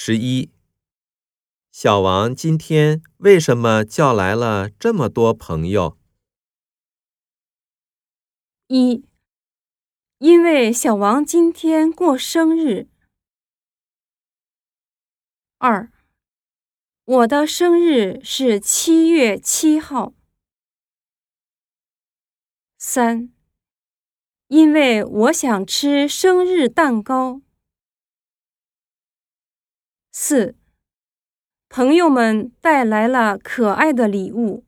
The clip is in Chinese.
十一，小王今天为什么叫来了这么多朋友？一，因为小王今天过生日。二，我的生日是七月七号。三，因为我想吃生日蛋糕。四，朋友们带来了可爱的礼物。